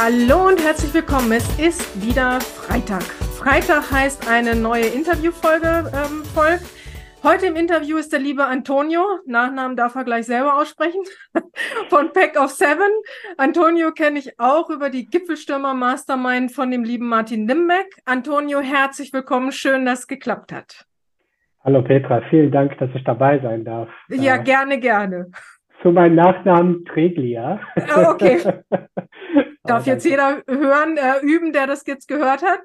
Hallo und herzlich willkommen. Es ist wieder Freitag. Freitag heißt eine neue Interviewfolge ähm, voll. Heute im Interview ist der liebe Antonio, Nachnamen darf er gleich selber aussprechen, von Pack of Seven. Antonio kenne ich auch über die Gipfelstürmer Mastermind von dem lieben Martin Limbeck. Antonio, herzlich willkommen, schön, dass es geklappt hat. Hallo Petra, vielen Dank, dass ich dabei sein darf. Ja, äh, gerne, gerne. Zu meinem Nachnamen Treglia. Ah, okay. Darf jetzt jeder hören, äh, üben, der das jetzt gehört hat.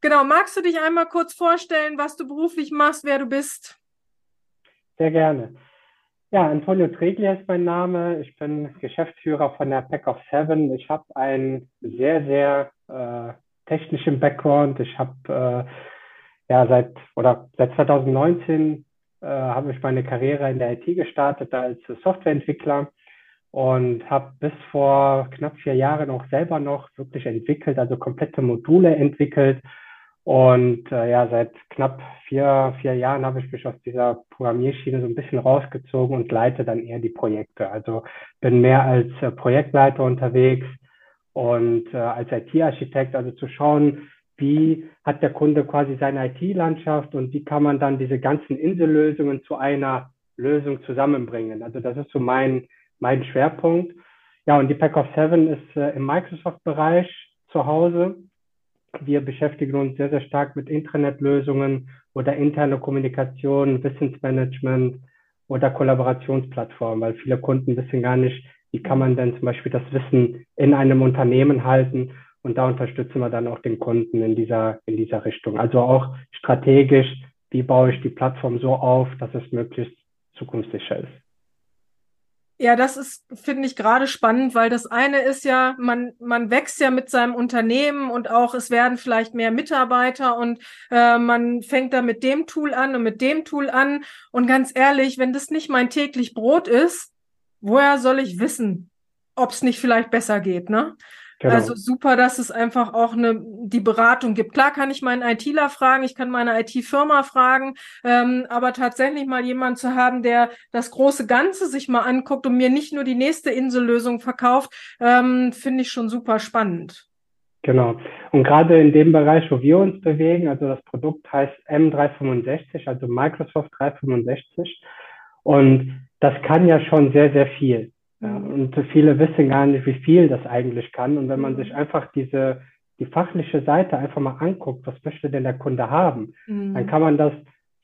Genau, magst du dich einmal kurz vorstellen, was du beruflich machst, wer du bist? Sehr gerne. Ja, Antonio Treglia ist mein Name. Ich bin Geschäftsführer von der Pack of Seven. Ich habe einen sehr, sehr äh, technischen Background. Ich habe äh, ja seit oder seit 2019 äh, habe ich meine Karriere in der IT gestartet als Softwareentwickler und habe bis vor knapp vier Jahren auch selber noch wirklich entwickelt, also komplette Module entwickelt. Und äh, ja, seit knapp vier, vier Jahren habe ich mich aus dieser Programmierschiene so ein bisschen rausgezogen und leite dann eher die Projekte. Also bin mehr als äh, Projektleiter unterwegs und äh, als IT-Architekt, also zu schauen, wie hat der Kunde quasi seine IT-Landschaft und wie kann man dann diese ganzen Insellösungen zu einer Lösung zusammenbringen. Also das ist so mein, mein Schwerpunkt. Ja, und die Pack of Seven ist äh, im Microsoft-Bereich zu Hause. Wir beschäftigen uns sehr, sehr stark mit Intranet-Lösungen oder interne Kommunikation, Wissensmanagement oder Kollaborationsplattformen, weil viele Kunden wissen gar nicht, wie kann man denn zum Beispiel das Wissen in einem Unternehmen halten und da unterstützen wir dann auch den Kunden in dieser, in dieser Richtung. Also auch strategisch, wie baue ich die Plattform so auf, dass es möglichst zukunftssicher ist. Ja, das ist, finde ich, gerade spannend, weil das eine ist ja, man, man wächst ja mit seinem Unternehmen und auch es werden vielleicht mehr Mitarbeiter und äh, man fängt da mit dem Tool an und mit dem Tool an. Und ganz ehrlich, wenn das nicht mein täglich Brot ist, woher soll ich wissen, ob es nicht vielleicht besser geht, ne? Genau. Also super, dass es einfach auch eine, die Beratung gibt. Klar kann ich meinen ITler fragen, ich kann meine IT-Firma fragen, ähm, aber tatsächlich mal jemanden zu haben, der das große Ganze sich mal anguckt und mir nicht nur die nächste Insellösung verkauft, ähm, finde ich schon super spannend. Genau. Und gerade in dem Bereich, wo wir uns bewegen, also das Produkt heißt M365, also Microsoft 365. Und das kann ja schon sehr, sehr viel. Ja, und viele wissen gar nicht, wie viel das eigentlich kann. Und wenn man sich einfach diese, die fachliche Seite einfach mal anguckt, was möchte denn der Kunde haben, mhm. dann kann man das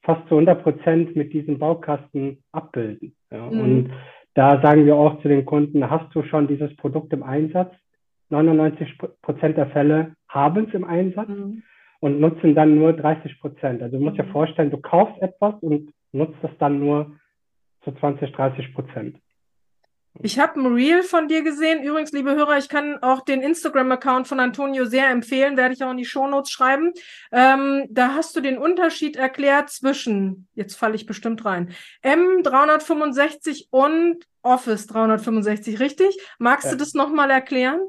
fast zu 100 Prozent mit diesem Baukasten abbilden. Ja. Mhm. Und da sagen wir auch zu den Kunden, hast du schon dieses Produkt im Einsatz? 99 Prozent der Fälle haben es im Einsatz mhm. und nutzen dann nur 30 Prozent. Also du musst dir mhm. vorstellen, du kaufst etwas und nutzt es dann nur zu 20, 30 Prozent. Ich habe ein Reel von dir gesehen. Übrigens, liebe Hörer, ich kann auch den Instagram-Account von Antonio sehr empfehlen, werde ich auch in die Shownotes schreiben. Ähm, da hast du den Unterschied erklärt zwischen, jetzt falle ich bestimmt rein, M365 und Office 365, richtig? Magst ja. du das nochmal erklären?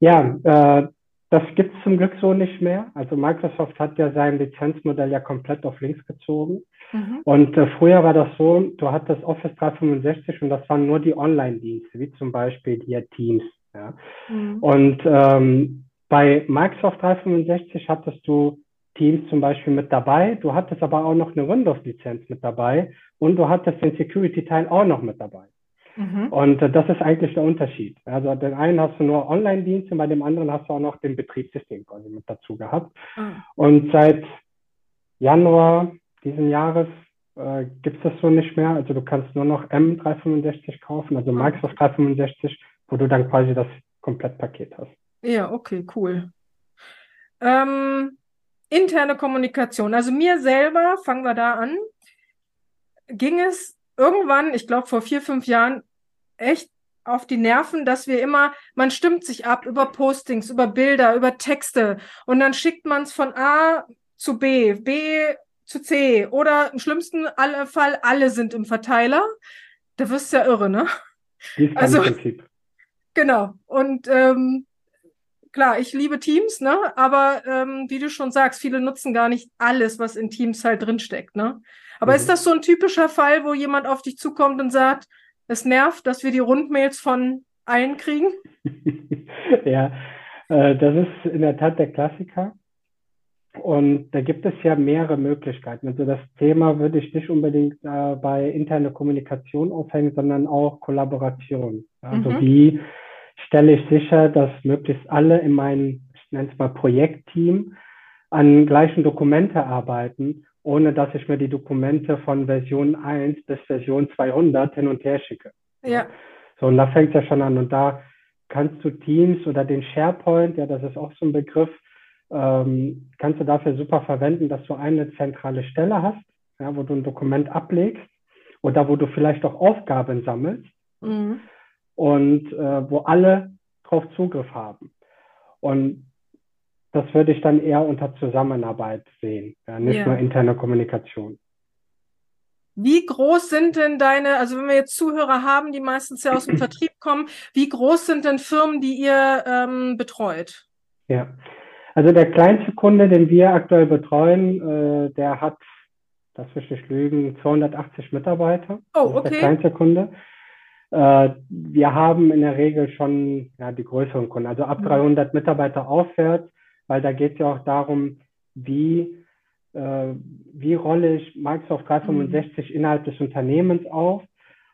Ja, äh, das gibt es zum Glück so nicht mehr. Also Microsoft hat ja sein Lizenzmodell ja komplett auf links gezogen. Mhm. Und äh, früher war das so, du hattest Office 365 und das waren nur die Online-Dienste, wie zum Beispiel die Teams. Ja. Mhm. Und ähm, bei Microsoft 365 hattest du Teams zum Beispiel mit dabei, du hattest aber auch noch eine Windows-Lizenz mit dabei und du hattest den Security-Teil auch noch mit dabei. Mhm. Und äh, das ist eigentlich der Unterschied. Also den einen hast du nur Online-Dienste, bei dem anderen hast du auch noch den Betriebssystem quasi mit dazu gehabt. Mhm. Und seit Januar diesen Jahres äh, gibt es das so nicht mehr. Also du kannst nur noch M365 kaufen, also ah. Microsoft 365, wo du dann quasi das Komplettpaket hast. Ja, okay, cool. Ähm, interne Kommunikation. Also mir selber, fangen wir da an, ging es irgendwann, ich glaube vor vier, fünf Jahren, echt auf die Nerven, dass wir immer, man stimmt sich ab über Postings, über Bilder, über Texte und dann schickt man es von A zu B, B zu C oder im schlimmsten Fall alle sind im Verteiler. Da wirst du ja irre, ne? Also, Prinzip. Genau. Und ähm, klar, ich liebe Teams, ne? Aber ähm, wie du schon sagst, viele nutzen gar nicht alles, was in Teams halt drinsteckt, ne? Aber mhm. ist das so ein typischer Fall, wo jemand auf dich zukommt und sagt, es nervt, dass wir die Rundmails von allen kriegen? ja, Äh, das ist in der Tat der Klassiker. Und da gibt es ja mehrere Möglichkeiten. Also das Thema würde ich nicht unbedingt äh, bei interne Kommunikation aufhängen, sondern auch Kollaboration. Also mhm. wie stelle ich sicher, dass möglichst alle in meinem, ich nenne es mal Projektteam, an gleichen Dokumente arbeiten, ohne dass ich mir die Dokumente von Version 1 bis Version 200 hin und her schicke. Ja. So, und da fängt es ja schon an. Und da kannst du Teams oder den SharePoint, ja, das ist auch so ein Begriff, ähm, kannst du dafür super verwenden, dass du eine zentrale Stelle hast, ja, wo du ein Dokument ablegst oder wo du vielleicht auch Aufgaben sammelst mhm. und äh, wo alle drauf Zugriff haben. Und das würde ich dann eher unter Zusammenarbeit sehen, ja, nicht ja. nur interne Kommunikation. Wie groß sind denn deine, also wenn wir jetzt Zuhörer haben, die meistens ja aus dem Vertrieb kommen, wie groß sind denn Firmen, die ihr ähm, betreut? Ja, also der kleinste Kunde, den wir aktuell betreuen, äh, der hat, das will ich nicht lügen, 280 Mitarbeiter. Oh, okay. der kleinste Kunde. Äh, wir haben in der Regel schon ja, die größeren Kunden, also ab 300 mhm. Mitarbeiter aufwärts weil da geht es ja auch darum, wie, äh, wie rolle ich Microsoft 365 mhm. innerhalb des Unternehmens auf,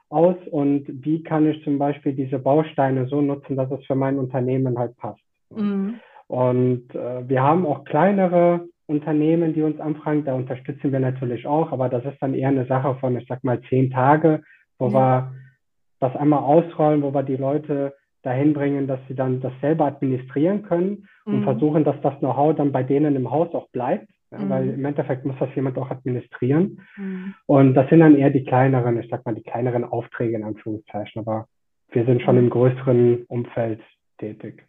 aus und wie kann ich zum Beispiel diese Bausteine so nutzen, dass es für mein Unternehmen halt passt. Mhm. Und äh, wir haben auch kleinere Unternehmen, die uns anfragen, da unterstützen wir natürlich auch, aber das ist dann eher eine Sache von, ich sag mal, zehn Tage, wo ja. wir das einmal ausrollen, wo wir die Leute dahin bringen, dass sie dann das selber administrieren können und mhm. versuchen, dass das Know-how dann bei denen im Haus auch bleibt. Ja, mhm. Weil im Endeffekt muss das jemand auch administrieren. Mhm. Und das sind dann eher die kleineren, ich sag mal, die kleineren Aufträge in Anführungszeichen. Aber wir sind schon im größeren Umfeld tätig.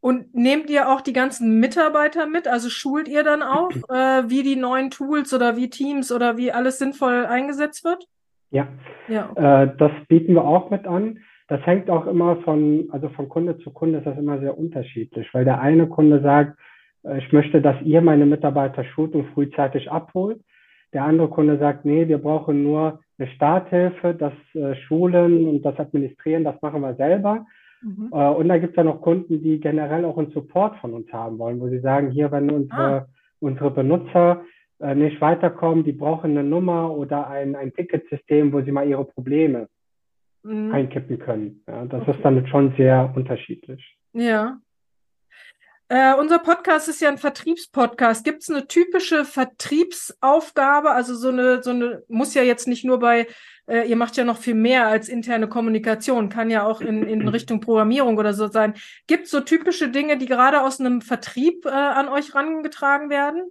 Und nehmt ihr auch die ganzen Mitarbeiter mit? Also schult ihr dann auch, äh, wie die neuen Tools oder wie Teams oder wie alles sinnvoll eingesetzt wird? Ja, ja. Äh, das bieten wir auch mit an. Das hängt auch immer von, also von Kunde zu Kunde ist das immer sehr unterschiedlich, weil der eine Kunde sagt, äh, ich möchte, dass ihr meine Mitarbeiter schult und frühzeitig abholt. Der andere Kunde sagt, nee, wir brauchen nur eine Starthilfe, das äh, Schulen und das Administrieren, das machen wir selber. Mhm. Äh, und da gibt es ja noch Kunden, die generell auch einen Support von uns haben wollen, wo sie sagen, hier, wenn unsere, ah. unsere Benutzer nicht weiterkommen, die brauchen eine Nummer oder ein, ein Ticketsystem, wo sie mal ihre Probleme mhm. einkippen können. Ja, das okay. ist dann schon sehr unterschiedlich. Ja. Äh, unser Podcast ist ja ein Vertriebspodcast. Gibt es eine typische Vertriebsaufgabe? Also so eine, so eine, muss ja jetzt nicht nur bei, äh, ihr macht ja noch viel mehr als interne Kommunikation, kann ja auch in, in Richtung Programmierung oder so sein. Gibt es so typische Dinge, die gerade aus einem Vertrieb äh, an euch rangetragen werden?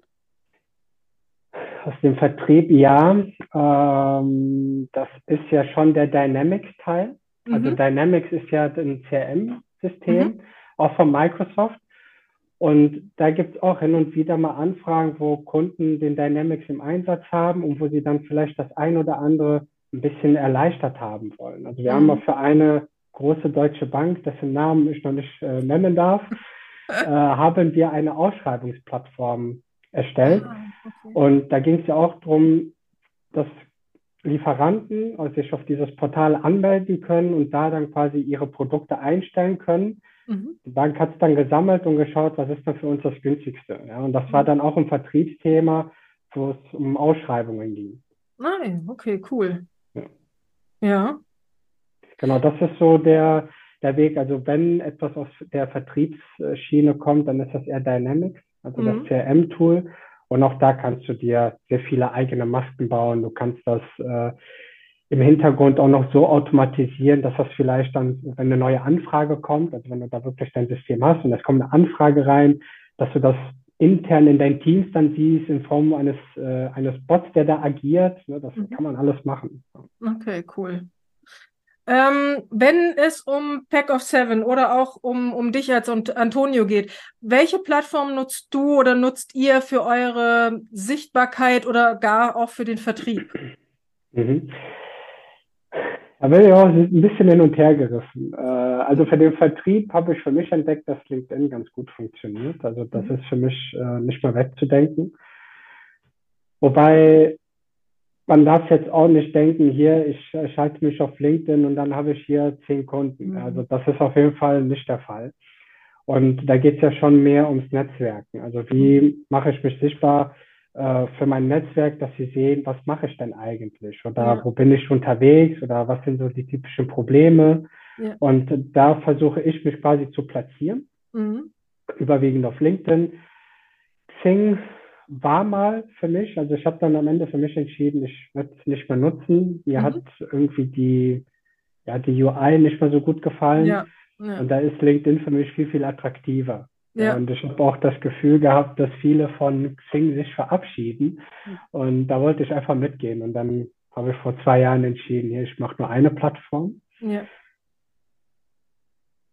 Aus dem Vertrieb, ja. Ähm, das ist ja schon der Dynamics-Teil. Also mhm. Also Dynamics ist ja ein CRM-System, mhm. auch von Microsoft. Und da gibt es auch hin und wieder mal Anfragen, wo Kunden den Dynamics im Einsatz haben und wo sie dann vielleicht das ein oder andere ein bisschen erleichtert haben wollen. Also wir mhm. haben mal für eine große deutsche Bank, dessen Namen ich noch nicht äh, nennen darf, äh, haben wir eine Ausschreibungsplattform erstellt. Ah, okay. Und da ging es ja auch darum, dass Lieferanten sich auf dieses Portal anmelden können und da dann quasi ihre Produkte einstellen können. Mhm. Die Bank hat es dann gesammelt und geschaut, was ist dann für uns das günstigste. Ja, und das mhm. war dann auch ein Vertriebsthema, wo es um Ausschreibungen ging. Nein, okay, cool. Ja. ja. Genau, das ist so der, der Weg. Also wenn etwas aus der Vertriebsschiene kommt, dann ist das eher Dynamics also mhm. das CRM-Tool. Und auch da kannst du dir sehr viele eigene Masken bauen. Du kannst das äh, im Hintergrund auch noch so automatisieren, dass das vielleicht dann, wenn eine neue Anfrage kommt, also wenn du da wirklich dein System hast und es kommt eine Anfrage rein, dass du das intern in deinen Teams dann siehst in Form eines, äh, eines Bots, der da agiert. Ne, das mhm. kann man alles machen. Okay, cool. Ähm, wenn es um Pack of Seven oder auch um, um dich als Antonio geht, welche Plattform nutzt du oder nutzt ihr für eure Sichtbarkeit oder gar auch für den Vertrieb? Mhm. Da bin ich auch ein bisschen hin und her gerissen. Äh, also für den Vertrieb habe ich für mich entdeckt, dass LinkedIn ganz gut funktioniert. Also das mhm. ist für mich äh, nicht mehr wegzudenken. Wobei man darf jetzt auch nicht denken, hier, ich schalte mich auf LinkedIn und dann habe ich hier zehn Kunden. Mhm. Also das ist auf jeden Fall nicht der Fall. Und da geht es ja schon mehr ums Netzwerken. Also wie mache ich mich sichtbar äh, für mein Netzwerk, dass sie sehen, was mache ich denn eigentlich? Oder ja. wo bin ich unterwegs? Oder was sind so die typischen Probleme? Ja. Und da versuche ich mich quasi zu platzieren. Mhm. Überwiegend auf LinkedIn. Xing war mal für mich, also ich habe dann am Ende für mich entschieden, ich werde es nicht mehr nutzen. Mir mhm. hat irgendwie die, ja, die UI nicht mehr so gut gefallen. Ja, ja. Und da ist LinkedIn für mich viel, viel attraktiver. Ja. Und ich habe auch das Gefühl gehabt, dass viele von Xing sich verabschieden. Mhm. Und da wollte ich einfach mitgehen. Und dann habe ich vor zwei Jahren entschieden, hier, ich mache nur eine Plattform. Ja.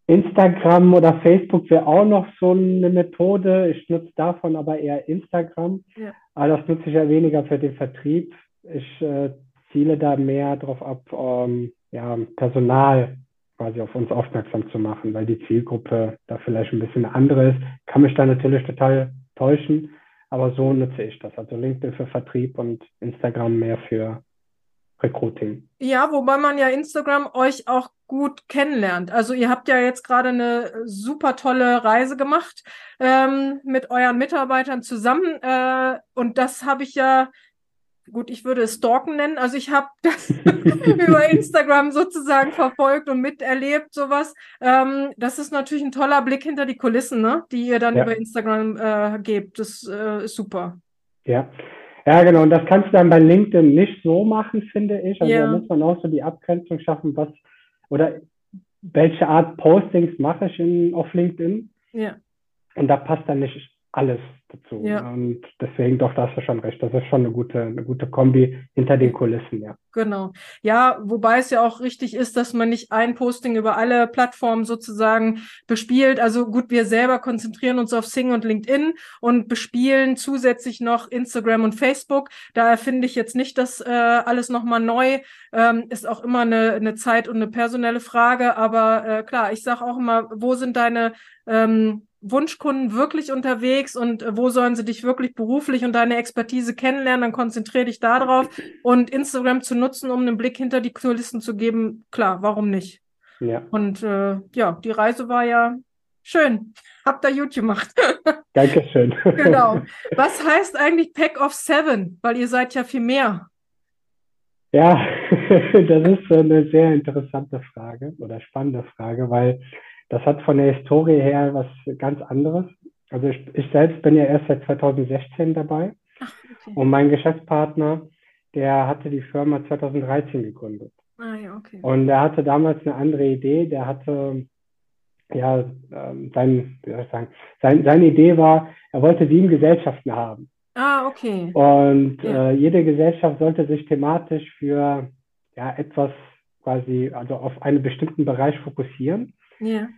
Instagram oder Facebook wäre auch noch so eine Methode. Ich nutze davon aber eher Instagram. Ja. Aber das nutze ich ja weniger für den Vertrieb. Ich äh, ziele da mehr darauf ab, ähm, ja, Personal quasi auf uns aufmerksam zu machen, weil die Zielgruppe da vielleicht ein bisschen andere ist. Kann mich da natürlich total täuschen, aber so nutze ich das. Also LinkedIn für Vertrieb und Instagram mehr für Recruiting. Ja, wobei man ja Instagram euch auch gut kennenlernt. Also ihr habt ja jetzt gerade eine super tolle Reise gemacht ähm, mit euren Mitarbeitern zusammen. Äh, und das habe ich ja, gut, ich würde es Stalken nennen. Also ich habe das über Instagram sozusagen verfolgt und miterlebt, sowas. Ähm, das ist natürlich ein toller Blick hinter die Kulissen, ne? die ihr dann ja. über Instagram äh, gebt. Das äh, ist super. Ja, ja, genau. Und das kannst du dann bei LinkedIn nicht so machen, finde ich. Also ja. da muss man auch so die Abgrenzung schaffen, was oder welche Art Postings mache ich in, auf LinkedIn. Ja. Und da passt dann nicht alles dazu. Ja. Und deswegen doch, da hast du schon recht. Das ist schon eine gute, eine gute Kombi hinter den Kulissen, ja. Genau. Ja, wobei es ja auch richtig ist, dass man nicht ein Posting über alle Plattformen sozusagen bespielt. Also gut, wir selber konzentrieren uns auf Sing und LinkedIn und bespielen zusätzlich noch Instagram und Facebook. Da erfinde ich jetzt nicht das äh, alles nochmal neu. Ähm, ist auch immer eine, eine Zeit und eine personelle Frage. Aber äh, klar, ich sage auch immer, wo sind deine ähm, Wunschkunden wirklich unterwegs und äh, wo sollen sie dich wirklich beruflich und deine Expertise kennenlernen, dann konzentriere dich darauf. Und Instagram zu nutzen, um einen Blick hinter die Kulissen zu geben, klar, warum nicht? Ja. Und äh, ja, die Reise war ja schön. Habt da YouTube gemacht. Dankeschön. genau. Was heißt eigentlich Pack of Seven? Weil ihr seid ja viel mehr. Ja, das ist eine sehr interessante Frage oder spannende Frage, weil das hat von der Historie her was ganz anderes. Also ich, ich selbst bin ja erst seit 2016 dabei Ach, okay. und mein Geschäftspartner, der hatte die Firma 2013 gegründet. Ah, ja, okay. Und er hatte damals eine andere Idee. Der hatte, ja, ähm, sein, wie soll ich sagen, sein, seine Idee war, er wollte sieben Gesellschaften haben. Ah, okay. Und ja. äh, jede Gesellschaft sollte sich thematisch für ja, etwas quasi, also auf einen bestimmten Bereich fokussieren. Ja.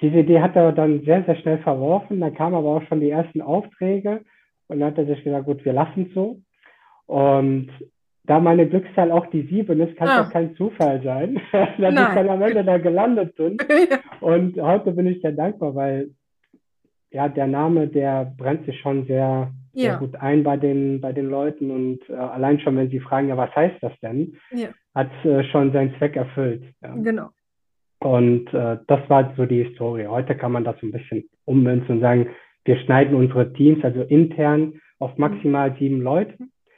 Diese Idee hat er dann sehr, sehr schnell verworfen. Dann kamen aber auch schon die ersten Aufträge und dann hat er sich gesagt, gut, wir lassen es so. Und da meine Glückszahl auch die sieben ist, kann es ah. auch kein Zufall sein, dass Nein. ich dann am Ende da gelandet bin. ja. Und heute bin ich sehr dankbar, weil ja, der Name, der brennt sich schon sehr, ja. sehr gut ein bei den, bei den Leuten. Und äh, allein schon, wenn sie fragen, ja, was heißt das denn, ja. hat äh, schon seinen Zweck erfüllt. Ja. Genau. Und äh, das war so die Historie. Heute kann man das so ein bisschen ummünzen und sagen, wir schneiden unsere Teams, also intern, auf maximal sieben Leute.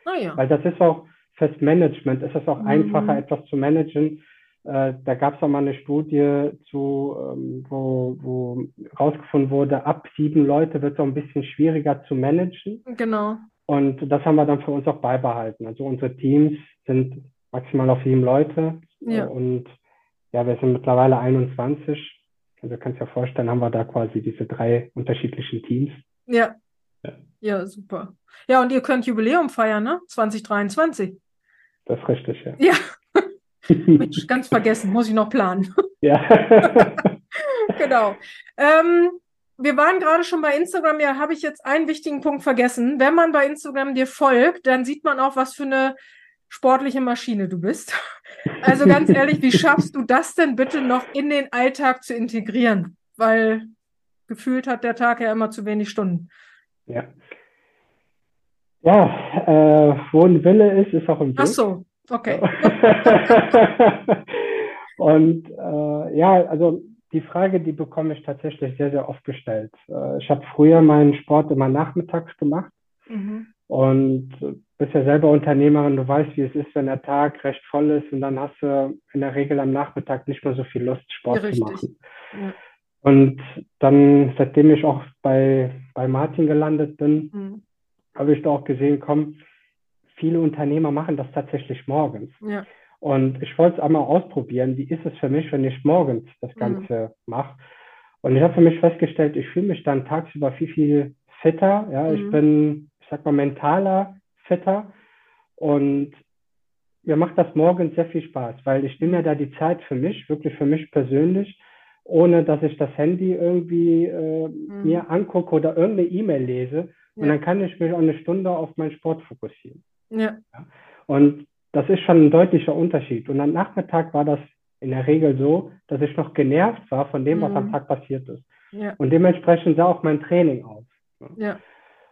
Oh ja. Weil das ist auch fürs Management, ist es auch mhm. einfacher, etwas zu managen. Äh, da gab es auch mal eine Studie zu, ähm, wo, wo rausgefunden wurde, ab sieben Leute wird es auch ein bisschen schwieriger zu managen. Genau. Und das haben wir dann für uns auch beibehalten. Also unsere Teams sind maximal auf sieben Leute. Ja. Und ja, wir sind mittlerweile 21. Also kannst du dir vorstellen, haben wir da quasi diese drei unterschiedlichen Teams. Ja. ja. Ja, super. Ja, und ihr könnt Jubiläum feiern, ne? 2023. Das ist richtig, ja. Ja. Mensch, ganz vergessen, muss ich noch planen. Ja. genau. Ähm, wir waren gerade schon bei Instagram, ja, habe ich jetzt einen wichtigen Punkt vergessen. Wenn man bei Instagram dir folgt, dann sieht man auch, was für eine sportliche Maschine du bist. Also ganz ehrlich, wie schaffst du das denn bitte noch in den Alltag zu integrieren? Weil gefühlt hat der Tag ja immer zu wenig Stunden. Ja. Ja, äh, wo ein Wille ist, ist auch ein Weg. Ach so, okay. Und äh, ja, also die Frage, die bekomme ich tatsächlich sehr, sehr oft gestellt. Äh, ich habe früher meinen Sport immer nachmittags gemacht mhm. und bist ja selber Unternehmerin, du weißt, wie es ist, wenn der Tag recht voll ist und dann hast du in der Regel am Nachmittag nicht mehr so viel Lust, Sport ja, zu machen. Ja. Und dann, seitdem ich auch bei, bei Martin gelandet bin, mhm. habe ich da auch gesehen, komm, viele Unternehmer machen das tatsächlich morgens. Ja. Und ich wollte es einmal ausprobieren, wie ist es für mich, wenn ich morgens das mhm. Ganze mhm. mache. Und ich habe für mich festgestellt, ich fühle mich dann tagsüber viel, viel fitter. Ja, mhm. ich bin, ich sag mal, mentaler fitter. Und mir macht das morgens sehr viel Spaß, weil ich nehme ja da die Zeit für mich, wirklich für mich persönlich, ohne dass ich das Handy irgendwie äh, mhm. mir angucke oder irgendeine E-Mail lese. Und dann kann ich mich auch eine Stunde auf meinen Sport fokussieren. Ja. ja. Und das ist schon ein deutlicher Unterschied. Und am Nachmittag war das in der Regel so, dass ich noch genervt war von dem, was mhm. am Tag passiert ist. Ja. Und dementsprechend sah auch mein Training aus. Ja.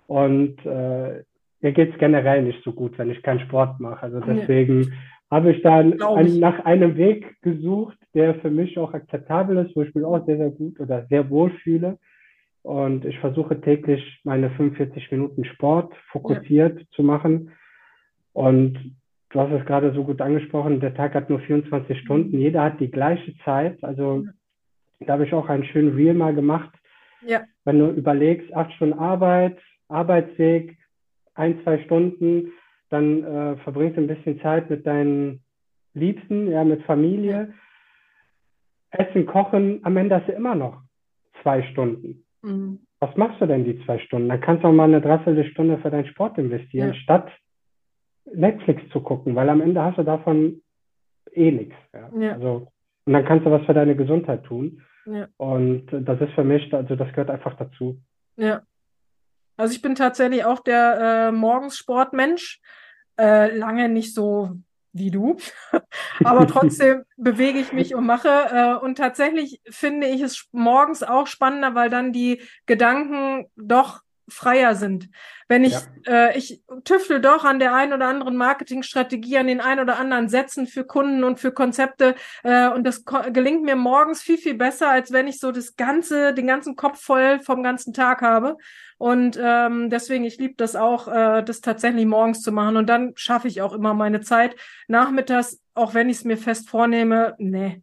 Und äh, mir geht es generell nicht so gut, wenn ich keinen Sport mache. Also deswegen ja. habe ich da ein, nach einem Weg gesucht, der für mich auch akzeptabel ist, wo ich mich auch sehr, sehr gut oder sehr wohl fühle. Und ich versuche täglich meine 45 Minuten Sport fokussiert ja. zu machen. Und du hast es gerade so gut angesprochen, der Tag hat nur 24 mhm. Stunden, jeder hat die gleiche Zeit. Also da habe ich auch einen schönen Reel mal gemacht. Ja. Wenn du überlegst, acht Stunden Arbeit, Arbeitsweg, ein, zwei Stunden, dann äh, verbringst du ein bisschen Zeit mit deinen Liebsten, ja, mit Familie. Essen, Kochen, am Ende hast du immer noch zwei Stunden. Mhm. Was machst du denn die zwei Stunden? Dann kannst du auch mal eine Dreiviertelstunde für deinen Sport investieren, ja. statt Netflix zu gucken, weil am Ende hast du davon eh nichts. Ja. ja. Also, und dann kannst du was für deine Gesundheit tun. Ja. Und das ist für mich, also das gehört einfach dazu. Ja. Also ich bin tatsächlich auch der äh, Morgensportmensch. Äh, lange nicht so wie du, aber trotzdem bewege ich mich und mache. Äh, und tatsächlich finde ich es morgens auch spannender, weil dann die Gedanken doch freier sind. Wenn ich, ja. äh, ich tüftel doch an der einen oder anderen Marketingstrategie, an den ein oder anderen Sätzen für Kunden und für Konzepte äh, und das gelingt mir morgens viel, viel besser, als wenn ich so das ganze, den ganzen Kopf voll vom ganzen Tag habe. Und ähm, deswegen, ich liebe das auch, äh, das tatsächlich morgens zu machen. Und dann schaffe ich auch immer meine Zeit. Nachmittags, auch wenn ich es mir fest vornehme, nee,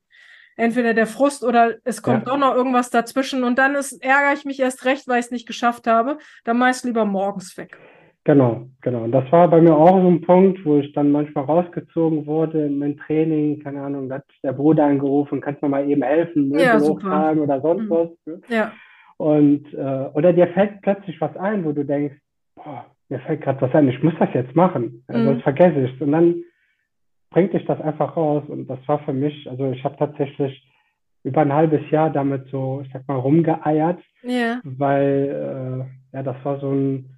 entweder der Frust oder es kommt ja. doch noch irgendwas dazwischen und dann ist, ärgere ich mich erst recht, weil ich es nicht geschafft habe. Dann meist lieber morgens weg. Genau, genau. Und das war bei mir auch so ein Punkt, wo ich dann manchmal rausgezogen wurde in mein Training, keine Ahnung, da hat der Bruder angerufen, kannst du mal eben helfen, Möbel ja, hochtragen oder sonst mhm. was. Ne? Ja. Und äh, oder dir fällt plötzlich was ein, wo du denkst, boah, mir fällt gerade was ein, ich muss das jetzt machen, mhm. sonst vergesse ich es. Und dann bringt dich das einfach raus. Und das war für mich, also ich habe tatsächlich über ein halbes Jahr damit so, ich sag mal, rumgeeiert, ja. weil äh, ja, das war so ein,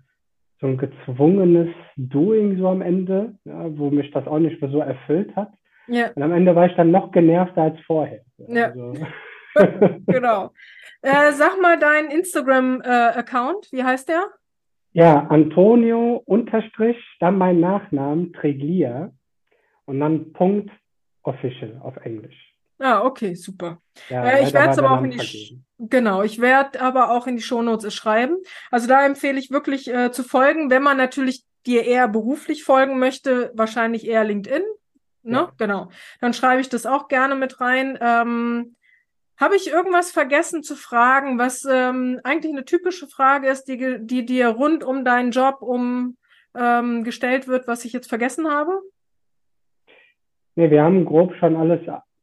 so ein gezwungenes Doing so am Ende, ja, wo mich das auch nicht mehr so erfüllt hat. Ja. Und am Ende war ich dann noch genervter als vorher. Ja. Also. genau. Äh, sag mal deinen Instagram-Account, äh, wie heißt der? Ja, Antonio unterstrich, dann mein Nachnamen, Treglia und dann Punkt official auf Englisch. Ah, okay, super. Ja, äh, ich werde es aber auch in die genau, ich werde aber auch in die Shownotes schreiben. Also da empfehle ich wirklich äh, zu folgen, wenn man natürlich dir eher beruflich folgen möchte, wahrscheinlich eher LinkedIn. Ne? Ja. Genau. Dann schreibe ich das auch gerne mit rein. Ähm, Habe ich irgendwas vergessen zu fragen, was ähm, eigentlich eine typische Frage ist, die, die dir rund um deinen Job um ähm, gestellt wird, was ich jetzt vergessen habe? Nee, wir haben grob schon alles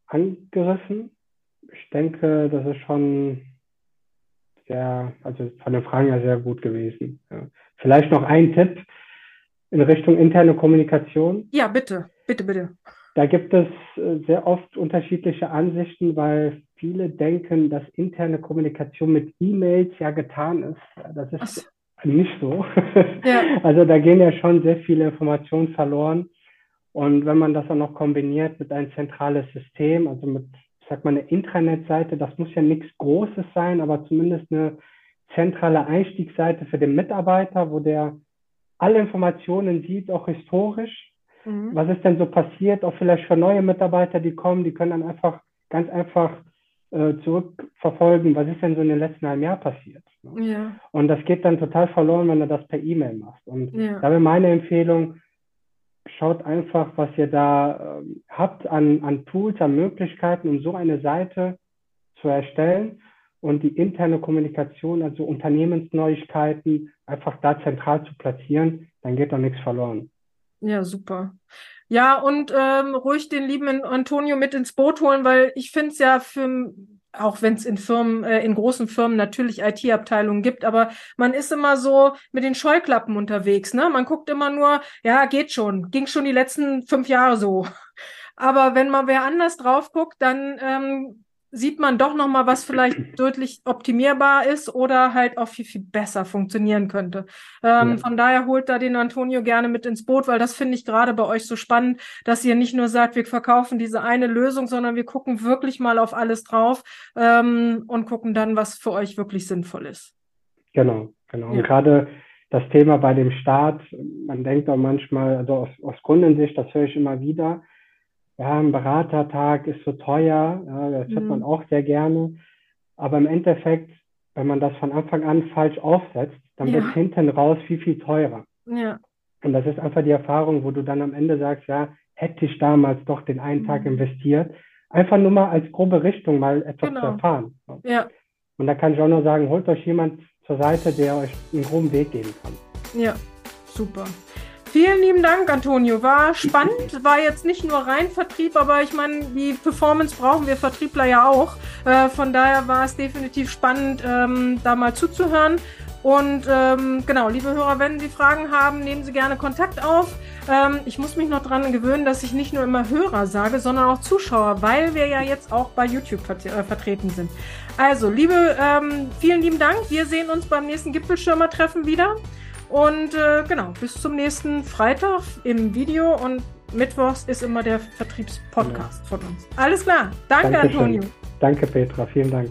angerissen. Ich denke, das ist schon sehr, also von den Fragen her sehr gut gewesen. Ja. Vielleicht noch ein Tipp in Richtung interne Kommunikation. Ja, bitte, bitte, bitte. Da gibt es äh, sehr oft unterschiedliche Ansichten, weil viele denken, dass interne Kommunikation mit E-Mails ja getan ist. Das ist so. nicht so. Ja. Also da gehen ja schon sehr viele Informationen verloren. Und wenn man das dann noch kombiniert mit einem zentrales System, also mit, ich sag mal, eine Intranet-Seite, das muss ja nichts Großes sein, aber zumindest eine zentrale Einstiegsseite für den Mitarbeiter, wo der alle Informationen sieht, auch historisch. Mhm. Was ist denn so passiert? Auch vielleicht für neue Mitarbeiter, die kommen, die können dann einfach ganz einfach äh, zurückverfolgen, was ist denn so in den letzten halben Jahr passiert. Ne? Ja. Und das geht dann total verloren, wenn du das per E-Mail machst. Und Ja. da wäre meine Empfehlung, schaut einfach, was ihr da ähm, habt an, an Tools, an Möglichkeiten, um so eine Seite zu erstellen und die interne Kommunikation, also Unternehmensneuigkeiten, einfach da zentral zu platzieren, dann geht da nichts verloren. Ja, super. Ja, und ähm, ruhig den lieben Antonio mit ins Boot holen, weil ich finde es ja für, auch wenn es in Firmen, äh, in großen Firmen natürlich IT-Abteilungen gibt, aber man ist immer so mit den Scheuklappen unterwegs, ne? Man guckt immer nur, ja, geht schon, ging schon die letzten fünf Jahre so. Aber wenn mal wer anders drauf guckt, dann ähm, sieht man doch noch mal, was vielleicht deutlich optimierbar ist oder halt auch viel, viel besser funktionieren könnte. Ähm, Ja. Von daher holt da den Antonio gerne mit ins Boot, weil das finde ich gerade bei euch so spannend, dass ihr nicht nur sagt, wir verkaufen diese eine Lösung, sondern wir gucken wirklich mal auf alles drauf ähm, und gucken dann, was für euch wirklich sinnvoll ist. Genau, genau. Und Ja. gerade das Thema bei dem Start, man denkt auch manchmal, also aus, aus Kundensicht, das höre ich immer wieder, ja, ein Beratertag ist so teuer, ja, das hört Mhm. man auch sehr gerne. Aber im Endeffekt, wenn man das von Anfang an falsch aufsetzt, dann Ja. wird es hinten raus viel, viel teurer. Ja, Und das ist einfach die Erfahrung, wo du dann am Ende sagst, ja, hätte ich damals doch den einen Tag Mhm. investiert. Einfach nur mal als grobe Richtung mal etwas zu Genau. erfahren. ja, Und da kann ich auch nur sagen, holt euch jemand zur Seite, der euch einen groben Weg geben kann. ja, super. Vielen lieben Dank, Antonio. War spannend, war jetzt nicht nur rein Vertrieb, aber ich meine, die Performance brauchen wir Vertriebler ja auch. Äh, von daher war es definitiv spannend, ähm, da mal zuzuhören. Und ähm, genau, liebe Hörer, wenn Sie Fragen haben, nehmen Sie gerne Kontakt auf. Ähm, ich muss mich noch dran gewöhnen, dass ich nicht nur immer Hörer sage, sondern auch Zuschauer, weil wir ja jetzt auch bei YouTube vert äh, vertreten sind. Also, liebe, ähm, vielen lieben Dank. Wir sehen uns beim nächsten Gipfelschirmer-Treffen wieder. Und äh, genau, bis zum nächsten Freitag im Video und Mittwochs ist immer der Vertriebspodcast von uns. Alles klar. Danke, Dankeschön. Antonio. Danke, Petra. Vielen Dank.